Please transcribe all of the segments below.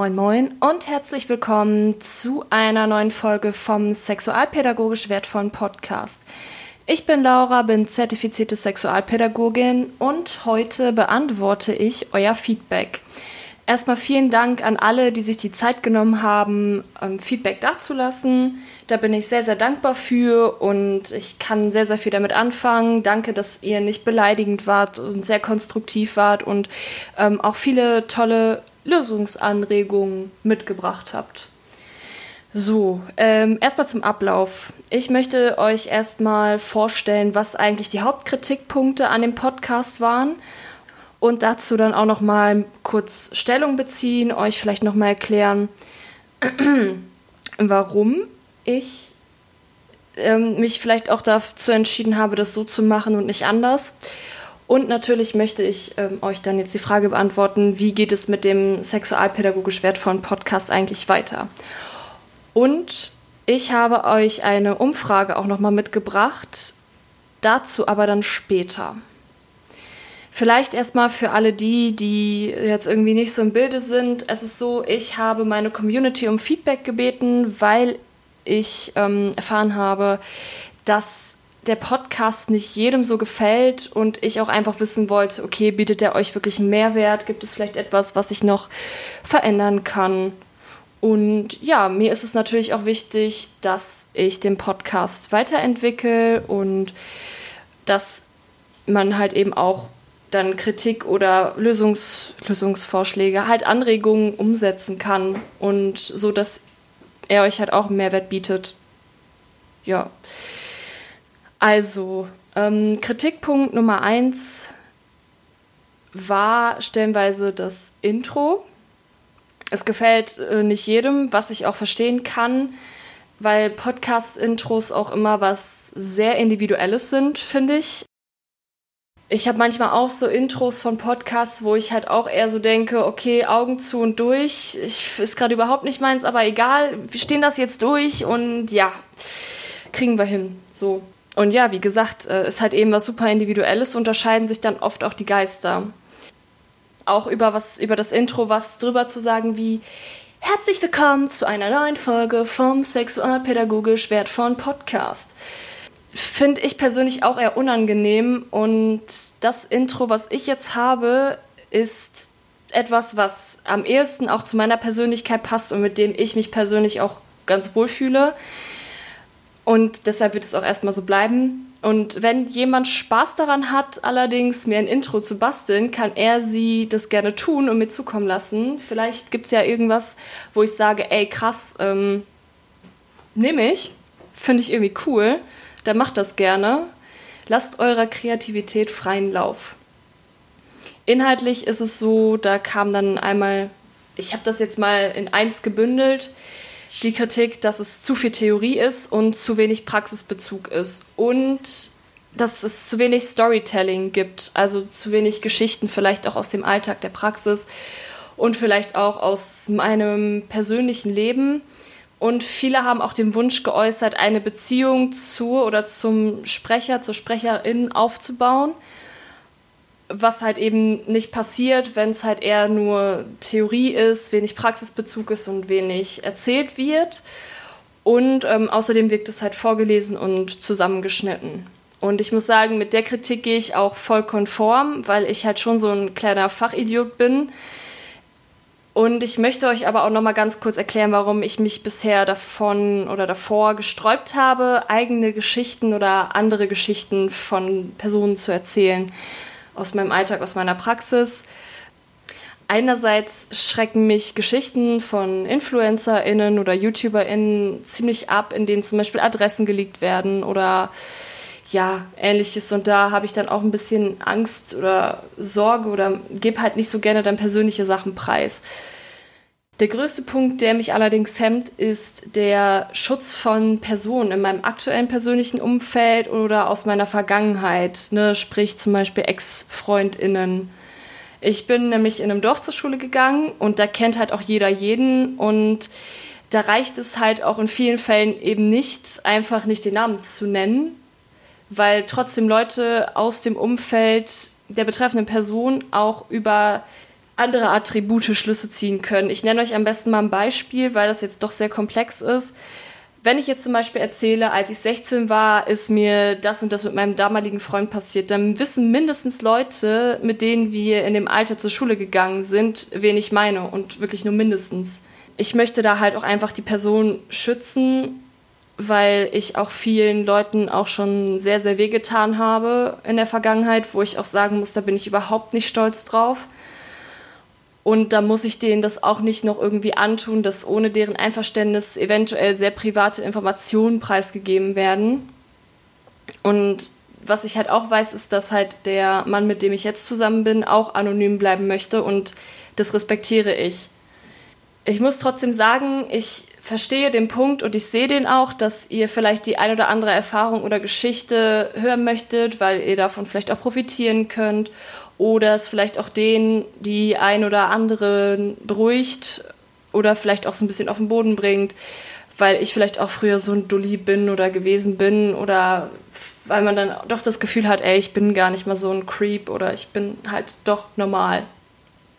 Moin Moin und herzlich willkommen zu einer neuen Folge vom Sexualpädagogisch wertvollen Podcast. Ich bin Laura, bin zertifizierte Sexualpädagogin und heute beantworte ich euer Feedback. Erstmal vielen Dank an alle, die sich die Zeit genommen haben, ähm, Feedback dazulassen. Da bin ich sehr, sehr dankbar für und ich kann sehr, sehr viel damit anfangen. Danke, dass ihr nicht beleidigend wart und sehr konstruktiv wart und ähm, auch viele tolle Lösungsanregungen mitgebracht habt. So, ähm, erstmal zum Ablauf. Ich möchte euch erstmal vorstellen, was eigentlich die Hauptkritikpunkte an dem Podcast waren und dazu dann auch noch mal kurz Stellung beziehen, euch vielleicht noch mal erklären, warum ich ähm, mich vielleicht auch dazu entschieden habe, das so zu machen und nicht anders. Und natürlich möchte ich ähm, euch dann jetzt die Frage beantworten, wie geht es mit dem sexualpädagogisch wertvollen Podcast eigentlich weiter? Und ich habe euch eine Umfrage auch nochmal mitgebracht, dazu aber dann später. Vielleicht erstmal für alle die, die jetzt irgendwie nicht so im Bilde sind. Es ist so, ich habe meine Community um Feedback gebeten, weil ich ähm, erfahren habe, dass der Podcast nicht jedem so gefällt und ich auch einfach wissen wollte, okay, bietet er euch wirklich einen Mehrwert? Gibt es vielleicht etwas, was ich noch verändern kann? Und ja, mir ist es natürlich auch wichtig, dass ich den Podcast weiterentwickle und dass man halt eben auch dann Kritik oder Lösungs Lösungsvorschläge, halt Anregungen umsetzen kann und so, dass er euch halt auch einen Mehrwert bietet. Ja. Also, ähm, Kritikpunkt Nummer eins war stellenweise das Intro. Es gefällt äh, nicht jedem, was ich auch verstehen kann, weil Podcast-Intros auch immer was sehr Individuelles sind, finde ich. Ich habe manchmal auch so Intros von Podcasts, wo ich halt auch eher so denke, okay, Augen zu und durch. Ich, ist gerade überhaupt nicht meins, aber egal, wir stehen das jetzt durch und ja, kriegen wir hin. So. Und ja, wie gesagt, äh, ist halt eben was super Individuelles, unterscheiden sich dann oft auch die Geister. Auch über was, über das Intro was drüber zu sagen wie Herzlich willkommen zu einer neuen Folge vom Sexualpädagogisch wertvollen Podcast. Finde ich persönlich auch eher unangenehm und das Intro, was ich jetzt habe, ist etwas, was am ehesten auch zu meiner Persönlichkeit passt und mit dem ich mich persönlich auch ganz wohl fühle. Und deshalb wird es auch erstmal so bleiben. Und wenn jemand Spaß daran hat, allerdings mir ein Intro zu basteln, kann er sie das gerne tun und mir zukommen lassen. Vielleicht gibt es ja irgendwas, wo ich sage, ey krass, ähm, nehme ich, finde ich irgendwie cool, dann macht das gerne. Lasst eurer Kreativität freien Lauf. Inhaltlich ist es so, da kam dann einmal, ich habe das jetzt mal in eins gebündelt, die Kritik, dass es zu viel Theorie ist und zu wenig Praxisbezug ist und dass es zu wenig Storytelling gibt, also zu wenig Geschichten vielleicht auch aus dem Alltag der Praxis und vielleicht auch aus meinem persönlichen Leben. Und viele haben auch den Wunsch geäußert, eine Beziehung zur oder zum Sprecher, zur Sprecherin aufzubauen was halt eben nicht passiert, wenn es halt eher nur Theorie ist, wenig Praxisbezug ist und wenig erzählt wird. Und ähm, außerdem wirkt es halt vorgelesen und zusammengeschnitten. Und ich muss sagen, mit der Kritik gehe ich auch voll konform, weil ich halt schon so ein kleiner Fachidiot bin. Und ich möchte euch aber auch noch mal ganz kurz erklären, warum ich mich bisher davon oder davor gesträubt habe, eigene Geschichten oder andere Geschichten von Personen zu erzählen aus meinem Alltag, aus meiner Praxis. Einerseits schrecken mich Geschichten von InfluencerInnen oder YouTuberInnen ziemlich ab, in denen zum Beispiel Adressen geleakt werden oder ja, ähnliches. Und da habe ich dann auch ein bisschen Angst oder Sorge oder gebe halt nicht so gerne dann persönliche Sachen preis. Der größte Punkt, der mich allerdings hemmt, ist der Schutz von Personen in meinem aktuellen persönlichen Umfeld oder aus meiner Vergangenheit, ne? sprich zum Beispiel Ex-FreundInnen. Ich bin nämlich in einem Dorf zur Schule gegangen und da kennt halt auch jeder jeden und da reicht es halt auch in vielen Fällen eben nicht, einfach nicht den Namen zu nennen, weil trotzdem Leute aus dem Umfeld der betreffenden Person auch über andere Attribute Schlüsse ziehen können. Ich nenne euch am besten mal ein Beispiel, weil das jetzt doch sehr komplex ist. Wenn ich jetzt zum Beispiel erzähle, als ich 16 war, ist mir das und das mit meinem damaligen Freund passiert, dann wissen mindestens Leute, mit denen wir in dem Alter zur Schule gegangen sind, wen ich meine und wirklich nur mindestens. Ich möchte da halt auch einfach die Person schützen, weil ich auch vielen Leuten auch schon sehr, sehr wehgetan habe in der Vergangenheit, wo ich auch sagen muss, da bin ich überhaupt nicht stolz drauf. Und da muss ich denen das auch nicht noch irgendwie antun, dass ohne deren Einverständnis eventuell sehr private Informationen preisgegeben werden. Und was ich halt auch weiß, ist, dass halt der Mann, mit dem ich jetzt zusammen bin, auch anonym bleiben möchte und das respektiere ich. Ich muss trotzdem sagen, ich verstehe den Punkt und ich sehe den auch, dass ihr vielleicht die ein oder andere Erfahrung oder Geschichte hören möchtet, weil ihr davon vielleicht auch profitieren könnt oder es vielleicht auch den, die ein oder andere beruhigt oder vielleicht auch so ein bisschen auf den Boden bringt, weil ich vielleicht auch früher so ein Dulli bin oder gewesen bin oder weil man dann doch das Gefühl hat, ey, ich bin gar nicht mal so ein Creep oder ich bin halt doch normal.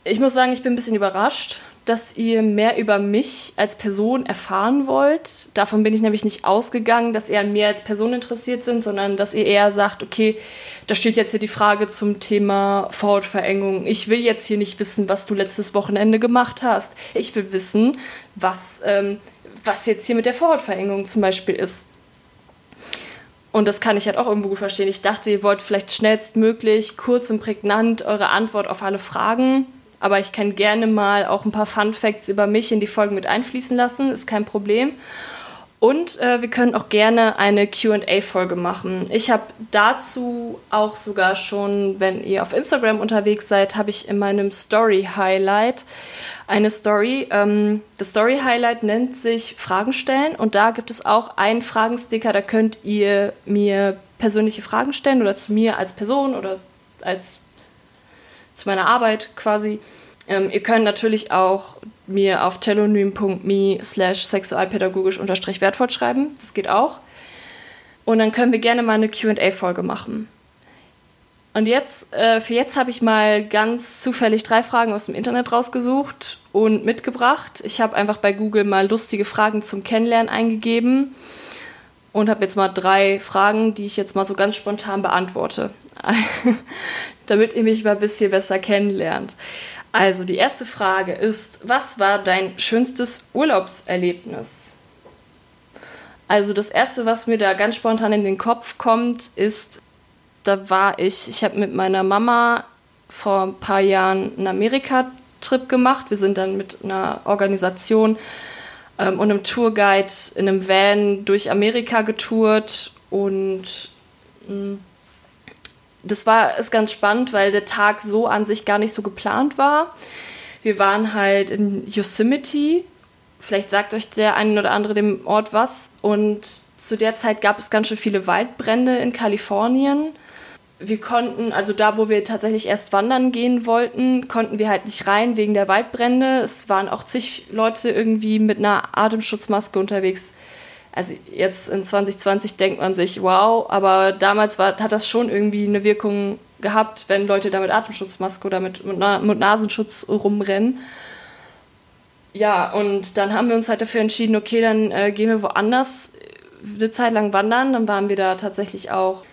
Ich muss sagen, ich bin ein bisschen überrascht, dass ihr mehr über mich als Person erfahren wollt. Davon bin ich nämlich nicht ausgegangen, dass ihr an mir als Person interessiert sind, sondern dass ihr eher sagt, okay, da steht jetzt hier die Frage zum Thema Vorhautverengung. Ich will jetzt hier nicht wissen, was du letztes Wochenende gemacht hast. Ich will wissen, was, ähm, was jetzt hier mit der Vorhautverengung zum Beispiel ist. Und das kann ich halt auch irgendwo gut verstehen. Ich dachte, ihr wollt vielleicht schnellstmöglich, kurz und prägnant eure Antwort auf alle Fragen aber ich kann gerne mal auch ein paar Fun Facts über mich in die Folgen mit einfließen lassen, ist kein Problem. Und äh, wir können auch gerne eine QA-Folge machen. Ich habe dazu auch sogar schon, wenn ihr auf Instagram unterwegs seid, habe ich in meinem Story-Highlight eine Story. Ähm, das Story-Highlight nennt sich Fragen stellen und da gibt es auch einen Fragensticker, da könnt ihr mir persönliche Fragen stellen oder zu mir als Person oder als zu meiner Arbeit quasi. Ähm, ihr könnt natürlich auch mir auf telonym.me slash sexualpädagogisch unterstrich wertvoll schreiben. Das geht auch. Und dann können wir gerne mal eine QA-Folge machen. Und jetzt, äh, für jetzt habe ich mal ganz zufällig drei Fragen aus dem Internet rausgesucht und mitgebracht. Ich habe einfach bei Google mal lustige Fragen zum Kennenlernen eingegeben und habe jetzt mal drei Fragen, die ich jetzt mal so ganz spontan beantworte. damit ihr mich mal ein bisschen besser kennenlernt. Also, die erste Frage ist: Was war dein schönstes Urlaubserlebnis? Also, das erste, was mir da ganz spontan in den Kopf kommt, ist, da war ich, ich habe mit meiner Mama vor ein paar Jahren einen Amerika-Trip gemacht. Wir sind dann mit einer Organisation ähm, und einem Tourguide in einem Van durch Amerika getourt und mh, hm, das war ist ganz spannend, weil der Tag so an sich gar nicht so geplant war. Wir waren halt in Yosemite. Vielleicht sagt euch der eine oder andere dem Ort was. Und zu der Zeit gab es ganz schön viele Waldbrände in Kalifornien. Wir konnten, also da, wo wir tatsächlich erst wandern gehen wollten, konnten wir halt nicht rein wegen der Waldbrände. Es waren auch zig Leute irgendwie mit einer Atemschutzmaske unterwegs also jetzt in 2020 denkt man sich, wow, aber damals war, hat das schon irgendwie eine Wirkung gehabt, wenn Leute da mit Atemschutzmaske oder mit, mit, mit Nasenschutz rumrennen. Ja, und dann haben wir uns halt dafür entschieden, okay, dann äh, gehen wir woanders eine Zeit lang wandern. Dann waren wir da tatsächlich auch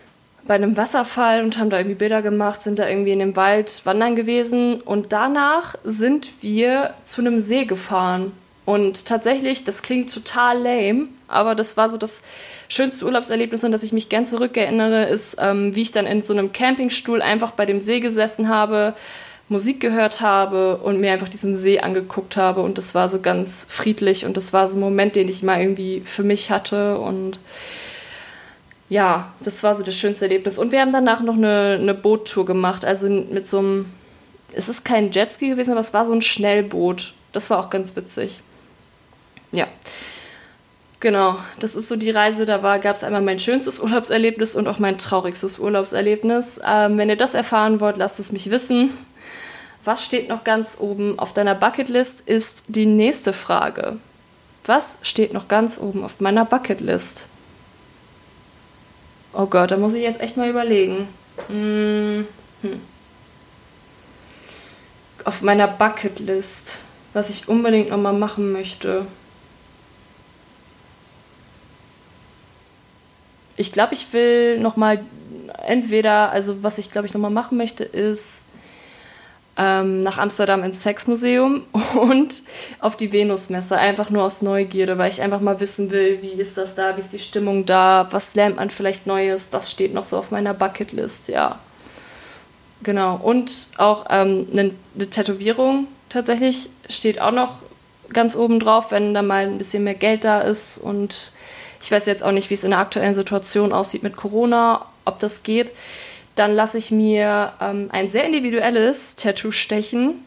bei einem Wasserfall und haben da irgendwie Bilder gemacht, sind da irgendwie in dem Wald wandern gewesen. Und danach sind wir zu einem See gefahren. Und tatsächlich, das klingt total lame, aber das war so das schönste Urlaubserlebnis, an das ich mich gern zurückerinnere, ist, ähm, wie ich dann in so einem Campingstuhl einfach bei dem See gesessen habe, Musik gehört habe und mir einfach diesen See angeguckt habe. Und das war so ganz friedlich und das war so ein Moment, den ich mal irgendwie für mich hatte. Und ja, das war so das schönste Erlebnis. Und wir haben danach noch eine, eine Boottour gemacht, also mit so einem, es ist kein Jetski gewesen, aber es war so ein Schnellboot. Das war auch ganz witzig ja. Genau, das ist so die Reise. Da gab es einmal mein schönstes Urlaubserlebnis und auch mein traurigstes Urlaubserlebnis. Ähm, wenn ihr das erfahren wollt, lasst es mich wissen. Was steht noch ganz oben auf deiner Bucketlist, ist die nächste Frage. Was steht noch ganz oben auf meiner Bucketlist? Oh Gott, da muss ich jetzt echt mal überlegen. Hm. hm. auf meiner Bucketlist, was ich unbedingt nochmal machen möchte. Ich glaube, ich will nochmal entweder, also was ich glaube ich nochmal machen möchte, ist ähm, nach Amsterdam ins Sexmuseum und auf die Venusmesse, einfach nur aus Neugierde, weil ich einfach mal wissen will, wie ist das da, wie ist die Stimmung da, was lernt man vielleicht Neues, das steht noch so auf meiner Bucketlist, ja. Genau, und auch ähm, eine, eine Tätowierung tatsächlich steht auch noch ganz oben drauf, wenn da mal ein bisschen mehr Geld da ist und ich weiß jetzt auch nicht, wie es in der aktuellen Situation aussieht mit Corona, ob das geht dann lasse ich mir ähm, ein sehr individuelles Tattoo stechen.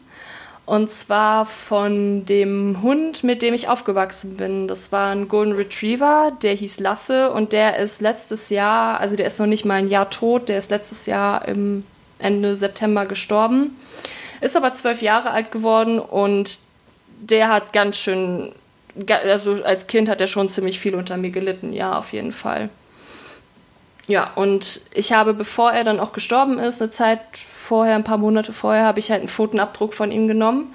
Und zwar von dem Hund, mit dem ich aufgewachsen bin. Das war ein Golden Retriever, der hieß Lasse und der ist letztes Jahr, also der ist noch nicht mal ein Jahr tot, der ist letztes Jahr im Ende September gestorben. Ist aber zwölf Jahre alt geworden und der hat ganz schön, also als Kind hat er schon ziemlich viel unter mir gelitten, ja, auf jeden Fall. Ja, und ich habe, bevor er dann auch gestorben ist, eine Zeit vorher, ein paar Monate vorher, habe ich halt einen Pfotenabdruck von ihm genommen.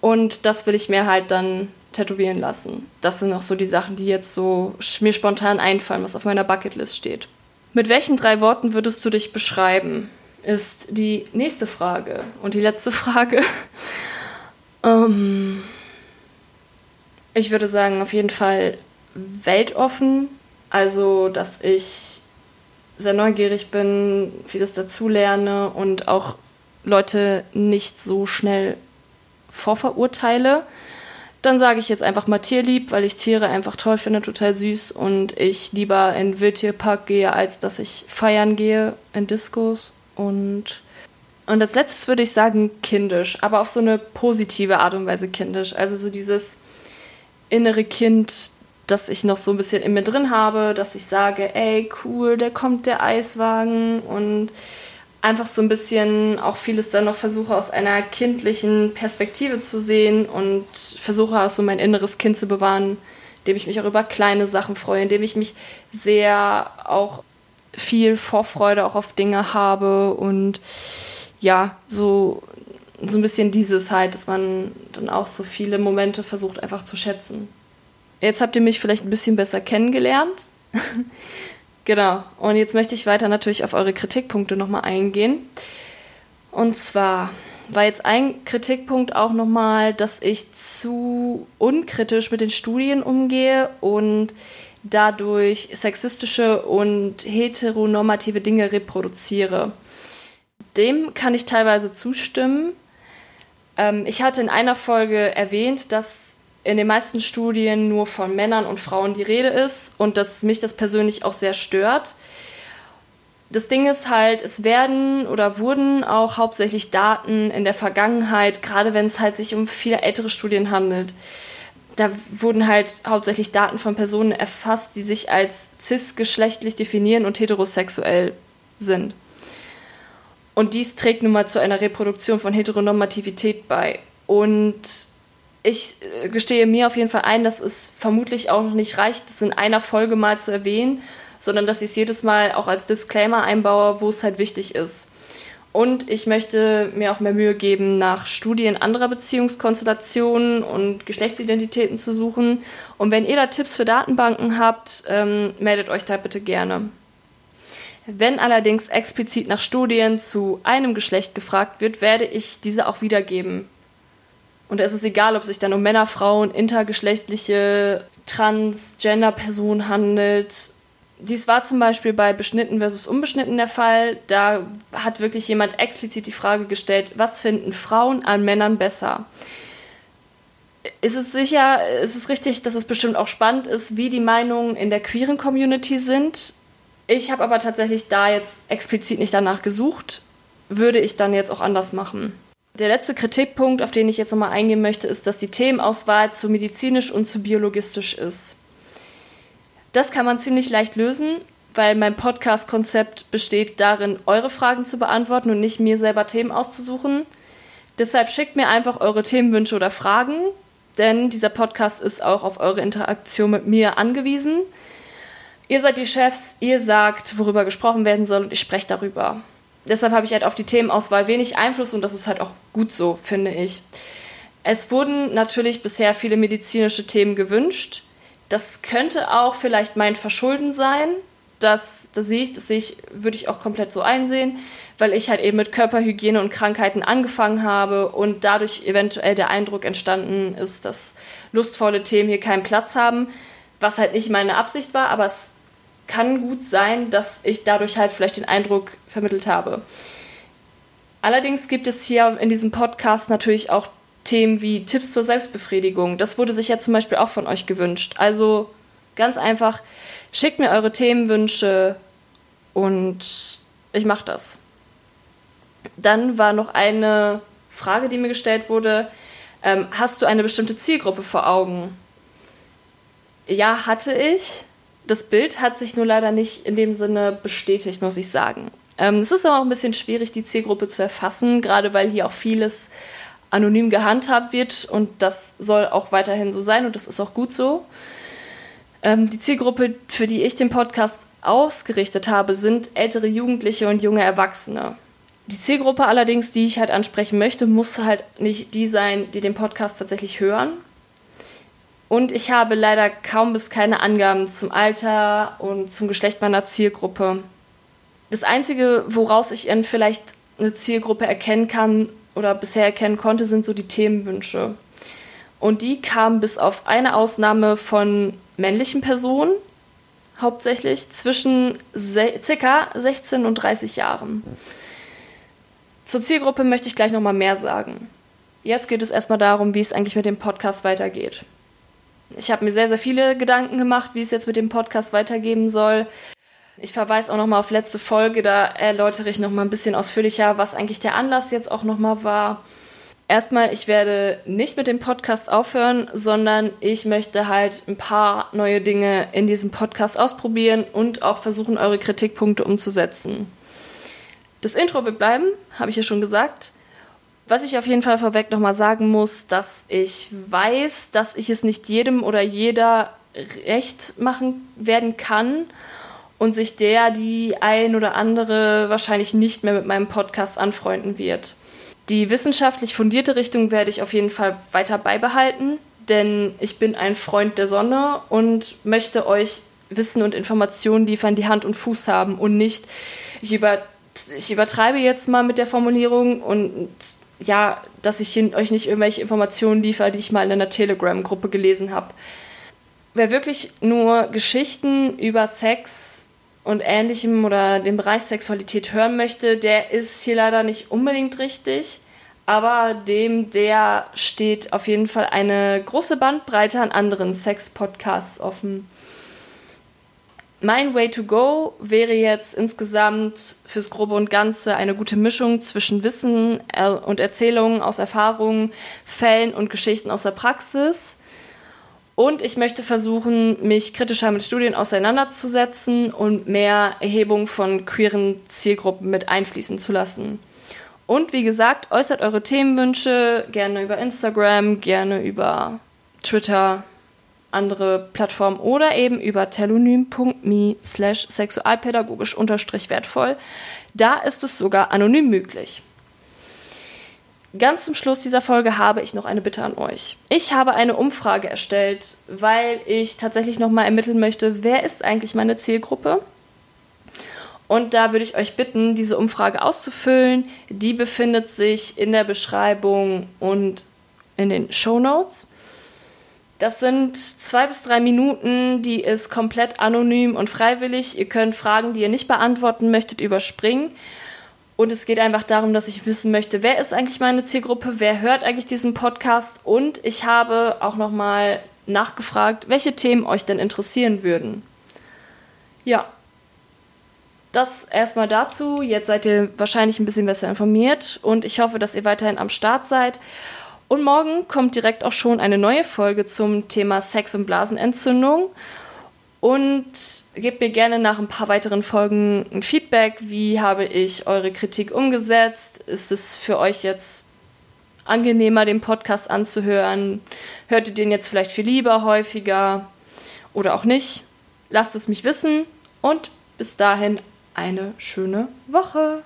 Und das will ich mir halt dann tätowieren lassen. Das sind auch so die Sachen, die jetzt so mir spontan einfallen, was auf meiner Bucketlist steht. Mit welchen drei Worten würdest du dich beschreiben? Ist die nächste Frage. Und die letzte Frage. ähm, ich würde sagen, auf jeden Fall weltoffen, also, dass ich sehr neugierig bin, vieles dazulerne und auch Leute nicht so schnell vorverurteile. Dann sage ich jetzt einfach mal tierlieb, weil ich Tiere einfach toll finde, total süß und ich lieber in Wildtierpark gehe, als dass ich feiern gehe in Diskos. Und, und als letztes würde ich sagen kindisch, aber auf so eine positive Art und Weise kindisch. Also so dieses innere Kind, dass ich noch so ein bisschen in mir drin habe, dass ich sage, ey, cool, da kommt der Eiswagen und einfach so ein bisschen auch vieles dann noch versuche aus einer kindlichen Perspektive zu sehen und versuche auch so mein inneres Kind zu bewahren, indem ich mich auch über kleine Sachen freue, indem ich mich sehr auch viel Vorfreude auch auf Dinge habe und ja, so, so ein bisschen dieses halt, dass man dann auch so viele Momente versucht einfach zu schätzen. Jetzt habt ihr mich vielleicht ein bisschen besser kennengelernt. genau. Und jetzt möchte ich weiter natürlich auf eure Kritikpunkte nochmal eingehen. Und zwar war jetzt ein Kritikpunkt auch nochmal, dass ich zu unkritisch mit den Studien umgehe und dadurch sexistische und heteronormative Dinge reproduziere. Dem kann ich teilweise zustimmen. Ähm, ich hatte in einer Folge erwähnt, dass in den meisten Studien nur von Männern und Frauen die Rede ist und dass mich das persönlich auch sehr stört. Das Ding ist halt, es werden oder wurden auch hauptsächlich Daten in der Vergangenheit, gerade wenn es halt sich um viele ältere Studien handelt, da wurden halt hauptsächlich Daten von Personen erfasst, die sich als cisgeschlechtlich definieren und heterosexuell sind. Und dies trägt nun mal zu einer Reproduktion von Heteronormativität bei. Und ich äh, gestehe mir auf jeden Fall ein, dass es vermutlich auch noch nicht reicht, das in einer Folge mal zu erwähnen, sondern dass ich es jedes Mal auch als Disclaimer einbaue, wo es halt wichtig ist. Und ich möchte mir auch mehr Mühe geben, nach Studien anderer Beziehungskonstellationen und Geschlechtsidentitäten zu suchen. Und wenn ihr da Tipps für Datenbanken habt, ähm, meldet euch da bitte gerne. Wenn allerdings explizit nach Studien zu einem Geschlecht gefragt wird, werde ich diese auch wiedergeben. Und es ist egal, ob sich dann um Männer, Frauen, intergeschlechtliche, Transgender-Personen handelt. Dies war zum Beispiel bei beschnitten versus unbeschnitten der Fall. Da hat wirklich jemand explizit die Frage gestellt, was finden Frauen an Männern besser? Ist es sicher, ist es richtig, dass es bestimmt auch spannend ist, wie die Meinungen in der queeren Community sind? Ich habe aber tatsächlich da jetzt explizit nicht danach gesucht. Würde ich dann jetzt auch anders machen. Der letzte Kritikpunkt, auf den ich jetzt nochmal eingehen möchte, ist, dass die Themenauswahl zu medizinisch und zu biologistisch ist. Das kann man ziemlich leicht lösen, weil mein Podcast-Konzept besteht darin, eure Fragen zu beantworten und nicht mir selber Themen auszusuchen. Deshalb schickt mir einfach eure Themenwünsche oder Fragen, denn dieser Podcast ist auch auf eure Interaktion mit mir angewiesen. Ihr seid die Chefs, ihr sagt, worüber gesprochen werden soll und ich spreche darüber. deshalb habe ich halt auf die Themenauswahl wenig Einfluss und das ist halt auch gut so, finde ich. Es wurden natürlich bisher viele medizinische Themen gewünscht. Das könnte auch vielleicht mein Verschulden sein. Das, das sehe ich, das sehe ich, würde ich auch komplett so einsehen, weil ich halt eben mit Körperhygiene und Krankheiten angefangen habe und dadurch eventuell der Eindruck entstanden ist, dass lustvolle Themen hier keinen Platz haben, was halt nicht meine Absicht war, aber es kann gut sein, dass ich dadurch halt vielleicht den Eindruck vermittelt habe. Allerdings gibt es hier in diesem Podcast natürlich auch Themen wie Tipps zur Selbstbefriedigung. Das wurde sich ja zum Beispiel auch von euch gewünscht. Also ganz einfach, schickt mir eure Themenwünsche und ich mache das. Dann war noch eine Frage, die mir gestellt wurde. Ähm, hast du eine bestimmte Zielgruppe vor Augen? Ja, hatte ich das Bild hat sich nur leider nicht in dem Sinne bestätigt, muss ich sagen. Ähm, es ist aber auch ein bisschen schwierig, die Zielgruppe zu erfassen, gerade weil hier auch vieles anonym gehandhabt wird und das soll auch weiterhin so sein und das ist auch gut so. Ähm, die Zielgruppe, für die ich den Podcast ausgerichtet habe, sind ältere Jugendliche und junge Erwachsene. Die Zielgruppe allerdings, die ich halt ansprechen möchte, muss halt nicht die sein, die den Podcast tatsächlich hören, und ich habe leider kaum bis keine Angaben zum Alter und zum Geschlecht meiner Zielgruppe. Das Einzige, woraus ich in vielleicht eine Zielgruppe erkennen kann oder bisher erkennen konnte, sind so die Themenwünsche. Und die kamen bis auf eine Ausnahme von männlichen Personen, hauptsächlich zwischen ca. 16 und 30 Jahren. Zur Zielgruppe möchte ich gleich nochmal mehr sagen. Jetzt geht es erstmal darum, wie es eigentlich mit dem Podcast weitergeht. Ich habe mir sehr, sehr viele Gedanken gemacht, wie es jetzt mit dem Podcast weitergehen soll. Ich verweise auch nochmal auf letzte Folge, da erläutere ich nochmal ein bisschen ausführlicher, was eigentlich der Anlass jetzt auch nochmal war. Erstmal, ich werde nicht mit dem Podcast aufhören, sondern ich möchte halt ein paar neue Dinge in diesem Podcast ausprobieren und auch versuchen, eure Kritikpunkte umzusetzen. Das Intro wird bleiben, habe ich ja schon gesagt. Was ich auf jeden Fall vorweg nochmal sagen muss, dass ich weiß, dass ich es nicht jedem oder jeder recht machen werden kann und sich der, die ein oder andere wahrscheinlich nicht mehr mit meinem Podcast anfreunden wird. Die wissenschaftlich fundierte Richtung werde ich auf jeden Fall weiter beibehalten, denn ich bin ein Freund der Sonne und möchte euch Wissen und Informationen liefern, die Hand und Fuß haben und nicht, ich, über, ich übertreibe jetzt mal mit der Formulierung und ja, dass ich euch nicht irgendwelche Informationen liefere, die ich mal in einer Telegram-Gruppe gelesen habe. Wer wirklich nur Geschichten über Sex und ähnlichem oder den Bereich Sexualität hören möchte, der ist hier leider nicht unbedingt richtig. Aber dem, der steht auf jeden Fall eine große Bandbreite an anderen Sex-Podcasts offen. Mein Way to Go wäre jetzt insgesamt fürs Grobe und Ganze eine gute Mischung zwischen Wissen äh, und Erzählungen aus Erfahrungen, Fällen und Geschichten aus der Praxis. Und ich möchte versuchen, mich kritischer mit Studien auseinanderzusetzen und mehr Erhebung von queeren Zielgruppen mit einfließen zu lassen. Und wie gesagt, äußert eure Themenwünsche gerne über Instagram, gerne über Twitter, andere Plattformen oder eben über telonym.me slash sexualpädagogisch unterstrich wertvoll. Da ist es sogar anonym möglich. Ganz zum Schluss dieser Folge habe ich noch eine Bitte an euch. Ich habe eine Umfrage erstellt, weil ich tatsächlich nochmal ermitteln möchte, wer ist eigentlich meine Zielgruppe? Und da würde ich euch bitten, diese Umfrage auszufüllen. Die befindet sich in der Beschreibung und in den Show Notes. Das sind zwei bis drei Minuten, die ist komplett anonym und freiwillig. Ihr könnt Fragen, die ihr nicht beantworten möchtet, überspringen. Und es geht einfach darum, dass ich wissen möchte, wer ist eigentlich meine Zielgruppe, wer hört eigentlich diesen Podcast. Und ich habe auch nochmal nachgefragt, welche Themen euch denn interessieren würden. Ja, das erstmal dazu. Jetzt seid ihr wahrscheinlich ein bisschen besser informiert und ich hoffe, dass ihr weiterhin am Start seid. Und morgen kommt direkt auch schon eine neue Folge zum Thema Sex und Blasenentzündung. Und gebt mir gerne nach ein paar weiteren Folgen ein Feedback. Wie habe ich eure Kritik umgesetzt? Ist es für euch jetzt angenehmer, den Podcast anzuhören? Hört ihr den jetzt vielleicht viel lieber, häufiger oder auch nicht? Lasst es mich wissen und bis dahin eine schöne Woche.